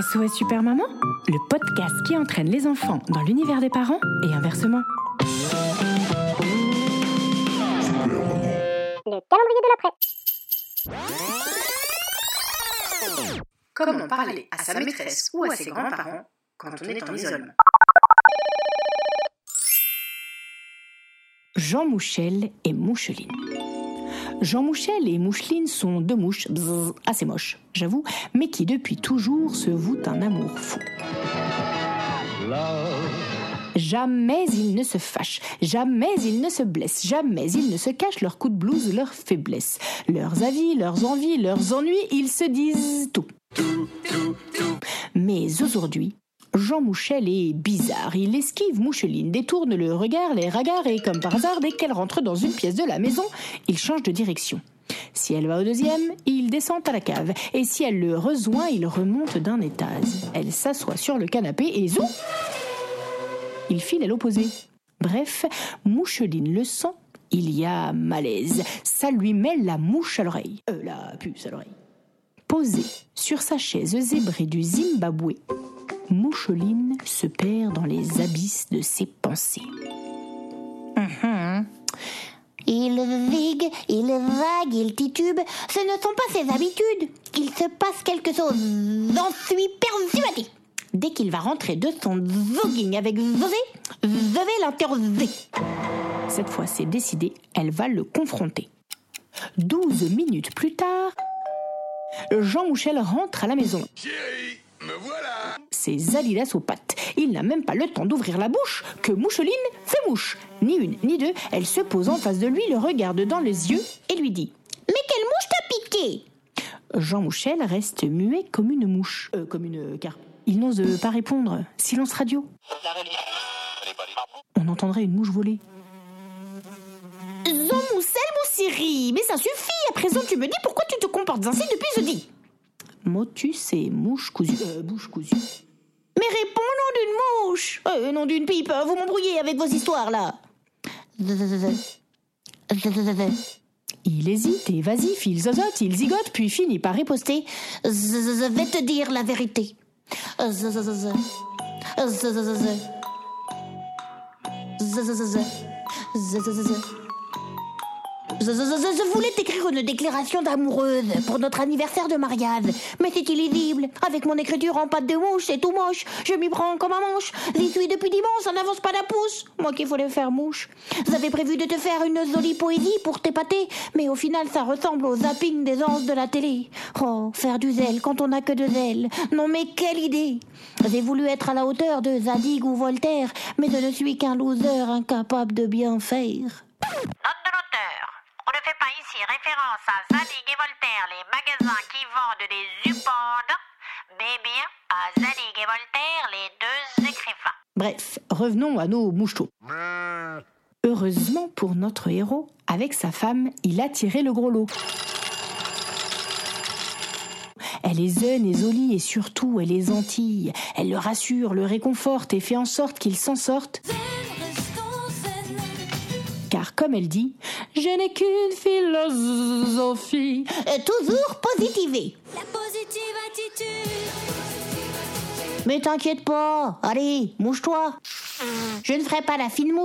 SOS Super Maman, le podcast qui entraîne les enfants dans l'univers des parents et inversement. Le calendrier de l'après. Comment parler à sa maîtresse ou à ses grands-parents quand on est en isolement Jean Mouchel et Moucheline. Jean Mouchel et Moucheline sont deux mouches assez moches, j'avoue, mais qui depuis toujours se vouent un amour fou. Jamais ils ne se fâchent, jamais ils ne se blessent, jamais ils ne se cachent leurs coups de blouse, leurs faiblesses, leurs avis, leurs envies, leurs ennuis, ils se disent tout. Mais aujourd'hui, Jean Mouchel est bizarre. Il esquive Moucheline, détourne le regard, les regards et comme par hasard, dès qu'elle rentre dans une pièce de la maison, il change de direction. Si elle va au deuxième, il descend à la cave. Et si elle le rejoint, il remonte d'un étage. Elle s'assoit sur le canapé et zou Il file à l'opposé. Bref, Moucheline le sent. Il y a malaise. Ça lui met la mouche à l'oreille. Euh, la puce à l'oreille. Posée sur sa chaise zébrée du Zimbabwe, Moucheline se perd dans les abysses de ses pensées. Mhm. Il vigue, il vague, il titube. Ce ne sont pas ses habitudes. Il se passe quelque chose. J'en suis persuadée. Dès qu'il va rentrer de son jogging avec Zosé, je vais l'interroger. Cette fois, c'est décidé, elle va le confronter. Douze minutes plus tard, Jean Mouchel rentre à la maison. Ses alilas aux pattes. Il n'a même pas le temps d'ouvrir la bouche que Moucheline fait mouche. Ni une, ni deux, elle se pose en face de lui, le regarde dans les yeux et lui dit Mais quelle mouche t'a piqué? Jean Mouchel reste muet comme une mouche. Euh, comme une carpe. Il n'ose euh, pas répondre. Silence radio. On entendrait une mouche voler. Jean Moussel, mon Siri Mais ça suffit À présent, tu me dis pourquoi tu te comportes ainsi depuis jeudi Motus et mouche cousue. Euh, bouche cousue. Mais réponds nom d'une mouche. Euh, Nom d'une pipe, vous m'embrouillez avec vos histoires, là. Il hésite, évasif, il zozote, il zigote, puis finit par riposter. Je vais te dire la vérité. Je- voulais t'écrire une déclaration d'amoureuse pour notre anniversaire de mariage, mais c'est illisible. Avec mon écriture en pâte de mouche, c'est tout moche. Je m'y prends comme un manche. J'y suis depuis dimanche, ça n'avance pas d'un pouce. Moi qui voulais faire mouche. J'avais prévu de te faire une jolie poésie pour t'épater, mais au final ça ressemble au zapping des anges de la télé. Oh, faire du zèle quand on n'a que de zèle. Non mais quelle idée J'ai voulu être à la hauteur de Zadig ou Voltaire, mais je ne suis qu'un loser incapable de bien faire. Note de l'auteur. On référence à Zadig et Voltaire, les magasins qui vendent des upandes, mais bien à Zadig et Voltaire, les deux écrivains. Bref, revenons à nos mouchetos. Heureusement pour notre héros, avec sa femme, il a tiré le gros lot. Elle est zen et jolie et surtout elle est gentille. Elle le rassure, le réconforte et fait en sorte qu'il s'en sorte. Car comme elle dit, je n'ai qu'une philosophie. Toujours positivé. La positive attitude. Mais t'inquiète pas, allez, mouche-toi. Je ne ferai pas la fine mouche.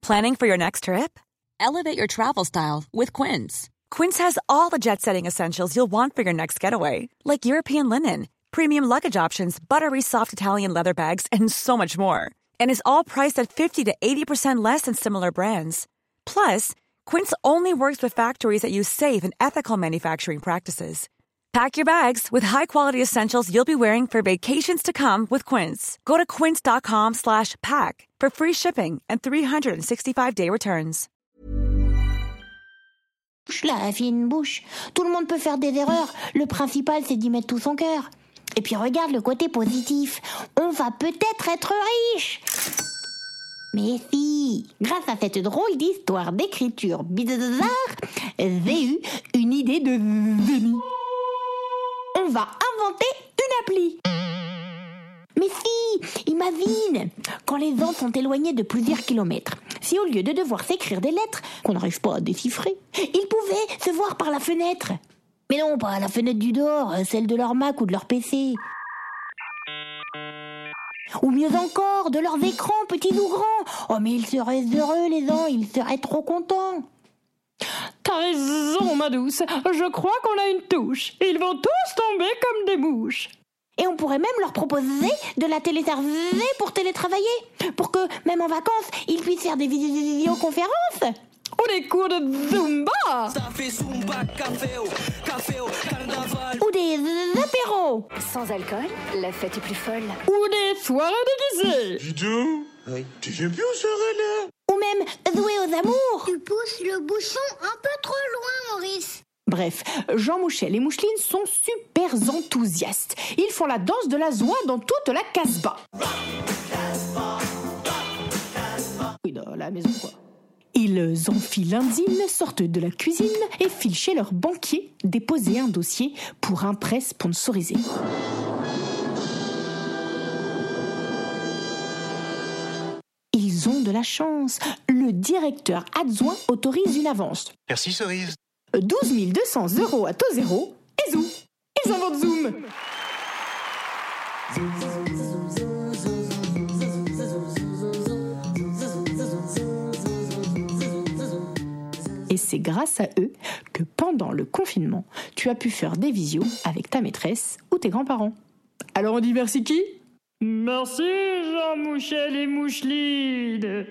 Planning for your next trip? Elevate your travel style with Quince. Quince has all the jet setting essentials you'll want for your next getaway, like European linen, premium luggage options, buttery soft Italian leather bags, and so much more. And is all priced at 50 to 80% less than similar brands. Plus, Quince only works with factories that use safe and ethical manufacturing practices. Pack your bags with high-quality essentials you'll be wearing for vacations to come with Quince. Go to quince.com slash pack for free shipping and 365-day returns. La fine bouche. Tout le monde peut faire des erreurs. Le principal, c'est d'y mettre tout son cœur. Et puis regarde le côté positif. On va peut-être être riche. Mais si, grâce à cette drôle d'histoire d'écriture bizarre, j'ai eu une idée de génie. On va inventer une appli. Mais si, imagine, quand les gens sont éloignés de plusieurs kilomètres, si au lieu de devoir s'écrire des lettres qu'on n'arrive pas à déchiffrer, ils pouvaient se voir par la fenêtre. Mais non, pas la fenêtre du dehors, celle de leur Mac ou de leur PC. Ou mieux encore, de leurs écrans, petits ou grands. Oh, mais ils seraient heureux, les gens, ils seraient trop contents. T'as raison, ma douce. Je crois qu'on a une touche. Ils vont tous tomber comme des mouches. Et on pourrait même leur proposer de la téléserver pour télétravailler. Pour que, même en vacances, ils puissent faire des vidéoconférences. Ou des cours de Zumba. Ou des apéros. Sans alcool, la fête est plus folle. Ou des soirées déguisées. Tu viens bien au là Ou même jouer aux amours. Tu pousses le bouchon un peu trop loin, Maurice. Bref, Jean Mouchel et Moucheline sont super enthousiastes. Ils font la danse de la joie dans toute la casbah. Oui, dans la maison, quoi. Ils enfilent l'indine, sortent de la cuisine et filent chez leur banquier déposer un dossier pour un prêt sponsorisé. Ils ont de la chance. Le directeur adjoint autorise une avance. Merci, Cerise. 12 200 euros à taux zéro et zou. Ils inventent Zoom. Et c'est grâce à eux que pendant le confinement, tu as pu faire des visios avec ta maîtresse ou tes grands-parents. Alors on dit merci qui? Merci Jean Mouchel et Moucheline.